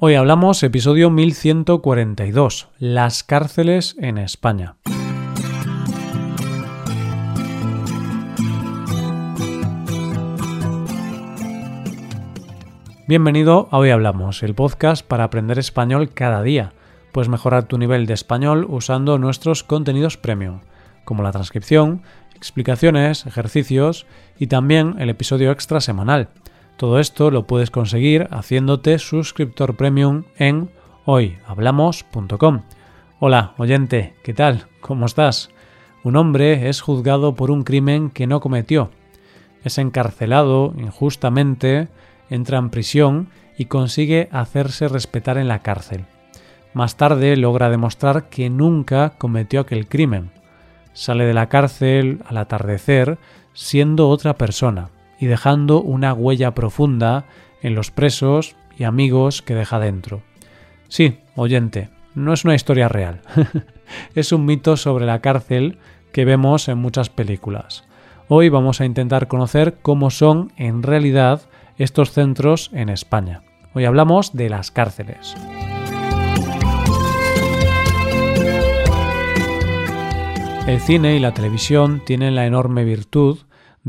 Hoy hablamos episodio 1142, las cárceles en España. Bienvenido a Hoy Hablamos, el podcast para aprender español cada día. Puedes mejorar tu nivel de español usando nuestros contenidos premium, como la transcripción, explicaciones, ejercicios y también el episodio extra semanal. Todo esto lo puedes conseguir haciéndote suscriptor premium en hoyhablamos.com. Hola, oyente, ¿qué tal? ¿Cómo estás? Un hombre es juzgado por un crimen que no cometió. Es encarcelado injustamente, entra en prisión y consigue hacerse respetar en la cárcel. Más tarde logra demostrar que nunca cometió aquel crimen. Sale de la cárcel al atardecer siendo otra persona y dejando una huella profunda en los presos y amigos que deja dentro. Sí, oyente, no es una historia real. es un mito sobre la cárcel que vemos en muchas películas. Hoy vamos a intentar conocer cómo son en realidad estos centros en España. Hoy hablamos de las cárceles. El cine y la televisión tienen la enorme virtud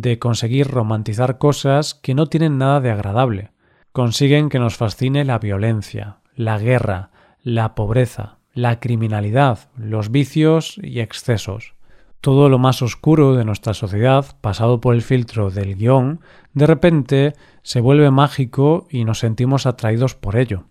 de conseguir romantizar cosas que no tienen nada de agradable. Consiguen que nos fascine la violencia, la guerra, la pobreza, la criminalidad, los vicios y excesos. Todo lo más oscuro de nuestra sociedad, pasado por el filtro del guion, de repente se vuelve mágico y nos sentimos atraídos por ello.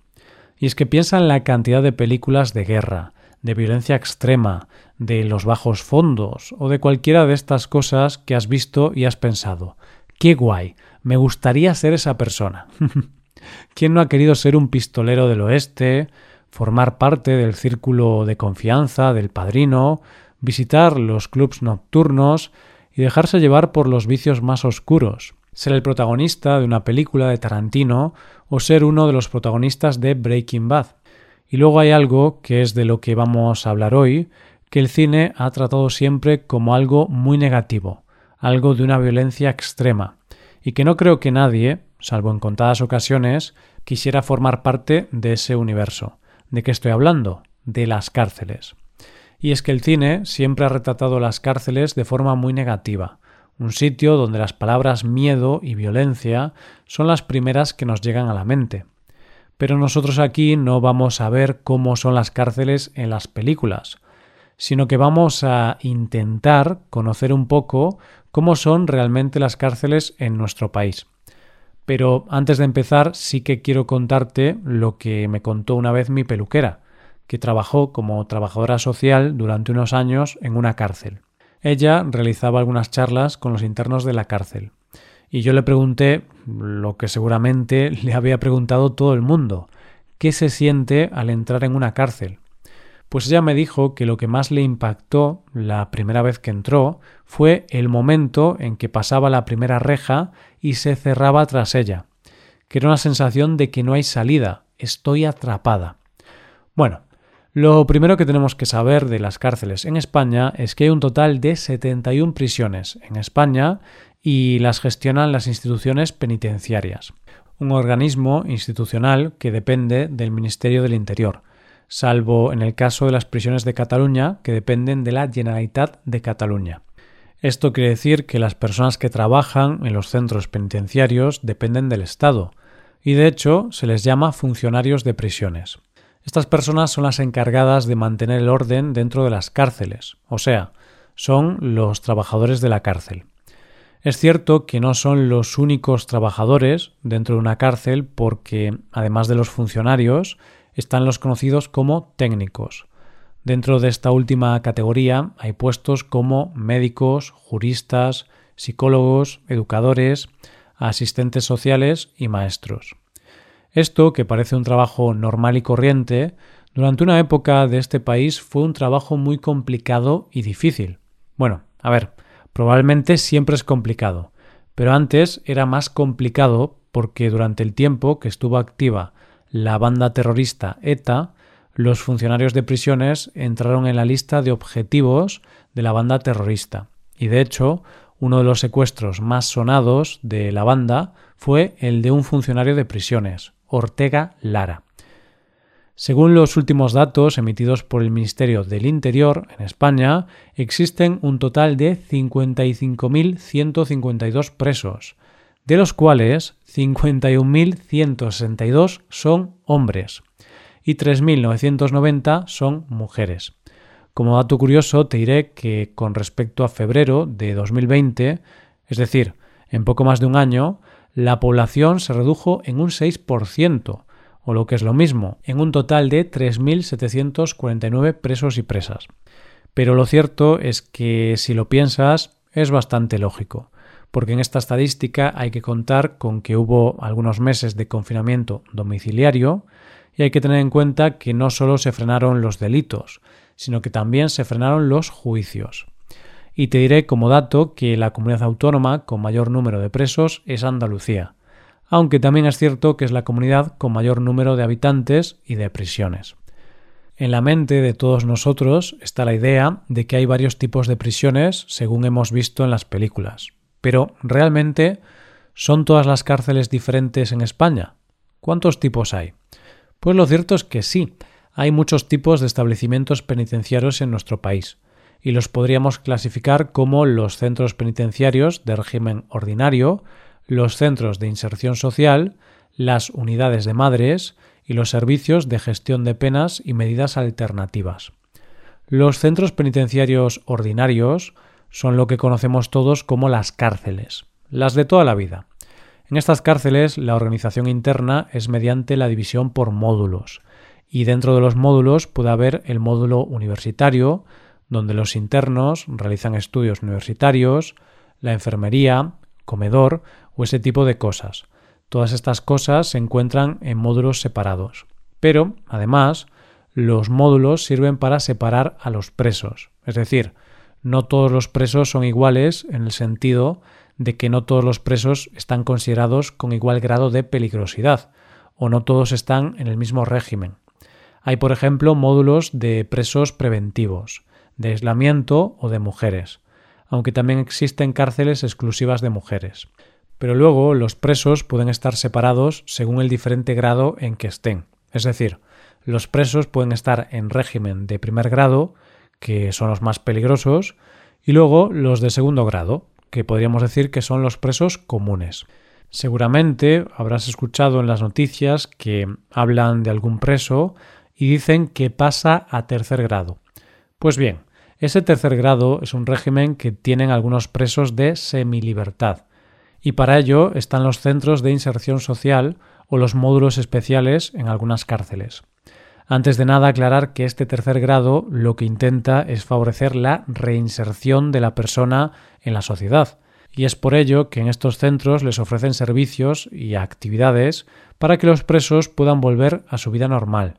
Y es que piensa en la cantidad de películas de guerra, de violencia extrema, de los bajos fondos o de cualquiera de estas cosas que has visto y has pensado, qué guay, me gustaría ser esa persona. ¿Quién no ha querido ser un pistolero del oeste, formar parte del círculo de confianza del padrino, visitar los clubs nocturnos y dejarse llevar por los vicios más oscuros, ser el protagonista de una película de Tarantino o ser uno de los protagonistas de Breaking Bad? Y luego hay algo que es de lo que vamos a hablar hoy, que el cine ha tratado siempre como algo muy negativo, algo de una violencia extrema, y que no creo que nadie, salvo en contadas ocasiones, quisiera formar parte de ese universo. ¿De qué estoy hablando? De las cárceles. Y es que el cine siempre ha retratado las cárceles de forma muy negativa, un sitio donde las palabras miedo y violencia son las primeras que nos llegan a la mente. Pero nosotros aquí no vamos a ver cómo son las cárceles en las películas, sino que vamos a intentar conocer un poco cómo son realmente las cárceles en nuestro país. Pero antes de empezar sí que quiero contarte lo que me contó una vez mi peluquera, que trabajó como trabajadora social durante unos años en una cárcel. Ella realizaba algunas charlas con los internos de la cárcel y yo le pregunté lo que seguramente le había preguntado todo el mundo, ¿qué se siente al entrar en una cárcel? Pues ella me dijo que lo que más le impactó la primera vez que entró fue el momento en que pasaba la primera reja y se cerraba tras ella, que era una sensación de que no hay salida, estoy atrapada. Bueno, lo primero que tenemos que saber de las cárceles en España es que hay un total de 71 prisiones en España y las gestionan las instituciones penitenciarias, un organismo institucional que depende del Ministerio del Interior, salvo en el caso de las prisiones de Cataluña que dependen de la Generalitat de Cataluña. Esto quiere decir que las personas que trabajan en los centros penitenciarios dependen del Estado, y de hecho se les llama funcionarios de prisiones. Estas personas son las encargadas de mantener el orden dentro de las cárceles, o sea, son los trabajadores de la cárcel. Es cierto que no son los únicos trabajadores dentro de una cárcel porque, además de los funcionarios, están los conocidos como técnicos. Dentro de esta última categoría hay puestos como médicos, juristas, psicólogos, educadores, asistentes sociales y maestros. Esto, que parece un trabajo normal y corriente, durante una época de este país fue un trabajo muy complicado y difícil. Bueno, a ver, Probablemente siempre es complicado, pero antes era más complicado porque durante el tiempo que estuvo activa la banda terrorista ETA, los funcionarios de prisiones entraron en la lista de objetivos de la banda terrorista. Y de hecho, uno de los secuestros más sonados de la banda fue el de un funcionario de prisiones, Ortega Lara. Según los últimos datos emitidos por el Ministerio del Interior en España, existen un total de 55.152 presos, de los cuales 51.162 son hombres y 3.990 son mujeres. Como dato curioso, te diré que con respecto a febrero de 2020, es decir, en poco más de un año, la población se redujo en un 6%, o lo que es lo mismo, en un total de 3.749 presos y presas. Pero lo cierto es que si lo piensas es bastante lógico, porque en esta estadística hay que contar con que hubo algunos meses de confinamiento domiciliario y hay que tener en cuenta que no solo se frenaron los delitos, sino que también se frenaron los juicios. Y te diré como dato que la comunidad autónoma con mayor número de presos es Andalucía, aunque también es cierto que es la comunidad con mayor número de habitantes y de prisiones. En la mente de todos nosotros está la idea de que hay varios tipos de prisiones según hemos visto en las películas. Pero, ¿realmente son todas las cárceles diferentes en España? ¿Cuántos tipos hay? Pues lo cierto es que sí, hay muchos tipos de establecimientos penitenciarios en nuestro país, y los podríamos clasificar como los centros penitenciarios de régimen ordinario, los centros de inserción social, las unidades de madres y los servicios de gestión de penas y medidas alternativas. Los centros penitenciarios ordinarios son lo que conocemos todos como las cárceles, las de toda la vida. En estas cárceles la organización interna es mediante la división por módulos, y dentro de los módulos puede haber el módulo universitario, donde los internos realizan estudios universitarios, la enfermería, comedor o ese tipo de cosas. Todas estas cosas se encuentran en módulos separados. Pero, además, los módulos sirven para separar a los presos. Es decir, no todos los presos son iguales en el sentido de que no todos los presos están considerados con igual grado de peligrosidad, o no todos están en el mismo régimen. Hay, por ejemplo, módulos de presos preventivos, de aislamiento o de mujeres, aunque también existen cárceles exclusivas de mujeres. Pero luego los presos pueden estar separados según el diferente grado en que estén. Es decir, los presos pueden estar en régimen de primer grado, que son los más peligrosos, y luego los de segundo grado, que podríamos decir que son los presos comunes. Seguramente habrás escuchado en las noticias que hablan de algún preso y dicen que pasa a tercer grado. Pues bien, ese tercer grado es un régimen que tienen algunos presos de semilibertad, y para ello están los centros de inserción social o los módulos especiales en algunas cárceles. Antes de nada aclarar que este tercer grado lo que intenta es favorecer la reinserción de la persona en la sociedad, y es por ello que en estos centros les ofrecen servicios y actividades para que los presos puedan volver a su vida normal,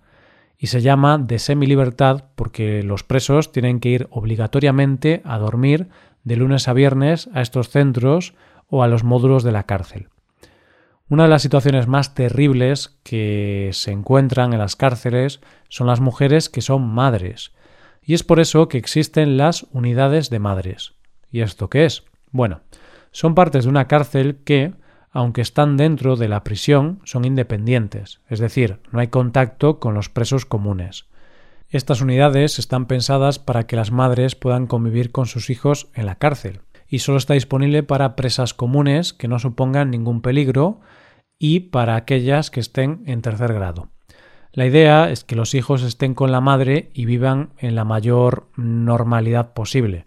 y se llama de semilibertad porque los presos tienen que ir obligatoriamente a dormir de lunes a viernes a estos centros o a los módulos de la cárcel. Una de las situaciones más terribles que se encuentran en las cárceles son las mujeres que son madres, y es por eso que existen las unidades de madres. ¿Y esto qué es? Bueno, son partes de una cárcel que, aunque están dentro de la prisión, son independientes, es decir, no hay contacto con los presos comunes. Estas unidades están pensadas para que las madres puedan convivir con sus hijos en la cárcel, y solo está disponible para presas comunes que no supongan ningún peligro y para aquellas que estén en tercer grado. La idea es que los hijos estén con la madre y vivan en la mayor normalidad posible,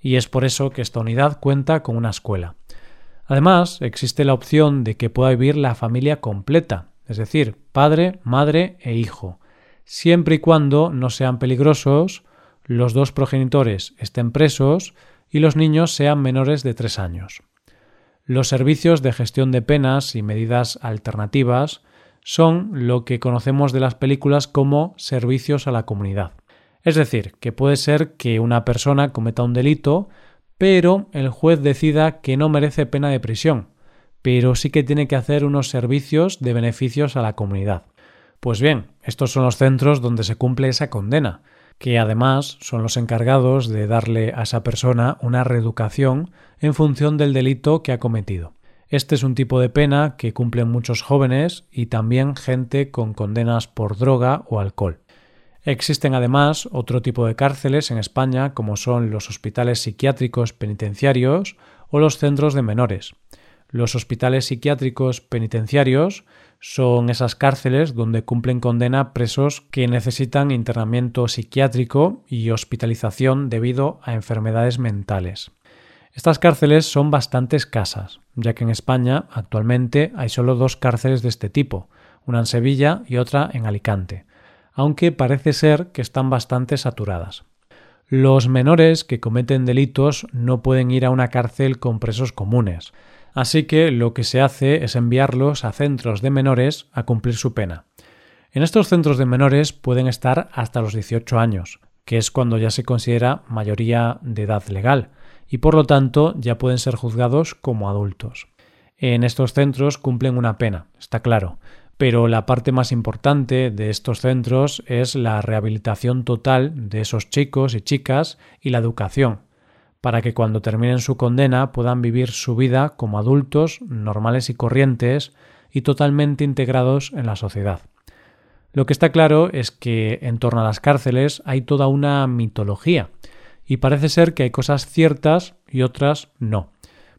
y es por eso que esta unidad cuenta con una escuela. Además, existe la opción de que pueda vivir la familia completa, es decir, padre, madre e hijo, siempre y cuando no sean peligrosos, los dos progenitores estén presos y los niños sean menores de tres años. Los servicios de gestión de penas y medidas alternativas son lo que conocemos de las películas como servicios a la comunidad. Es decir, que puede ser que una persona cometa un delito, pero el juez decida que no merece pena de prisión, pero sí que tiene que hacer unos servicios de beneficios a la comunidad. Pues bien, estos son los centros donde se cumple esa condena, que además son los encargados de darle a esa persona una reeducación en función del delito que ha cometido. Este es un tipo de pena que cumplen muchos jóvenes y también gente con condenas por droga o alcohol. Existen además otro tipo de cárceles en España como son los hospitales psiquiátricos penitenciarios o los centros de menores. Los hospitales psiquiátricos penitenciarios son esas cárceles donde cumplen condena presos que necesitan internamiento psiquiátrico y hospitalización debido a enfermedades mentales. Estas cárceles son bastante escasas, ya que en España actualmente hay solo dos cárceles de este tipo, una en Sevilla y otra en Alicante, aunque parece ser que están bastante saturadas. Los menores que cometen delitos no pueden ir a una cárcel con presos comunes, así que lo que se hace es enviarlos a centros de menores a cumplir su pena. En estos centros de menores pueden estar hasta los 18 años, que es cuando ya se considera mayoría de edad legal, y por lo tanto ya pueden ser juzgados como adultos. En estos centros cumplen una pena, está claro, pero la parte más importante de estos centros es la rehabilitación total de esos chicos y chicas y la educación, para que cuando terminen su condena puedan vivir su vida como adultos normales y corrientes y totalmente integrados en la sociedad. Lo que está claro es que en torno a las cárceles hay toda una mitología, y parece ser que hay cosas ciertas y otras no.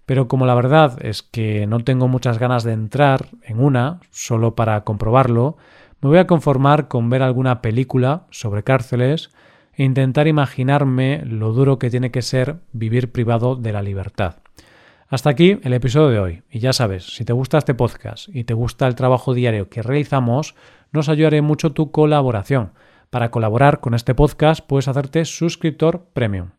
Pero como la verdad es que no tengo muchas ganas de entrar en una, solo para comprobarlo, me voy a conformar con ver alguna película sobre cárceles e intentar imaginarme lo duro que tiene que ser vivir privado de la libertad. Hasta aquí el episodio de hoy. Y ya sabes, si te gusta este podcast y te gusta el trabajo diario que realizamos, nos ayudaré mucho tu colaboración. Para colaborar con este podcast puedes hacerte suscriptor premium.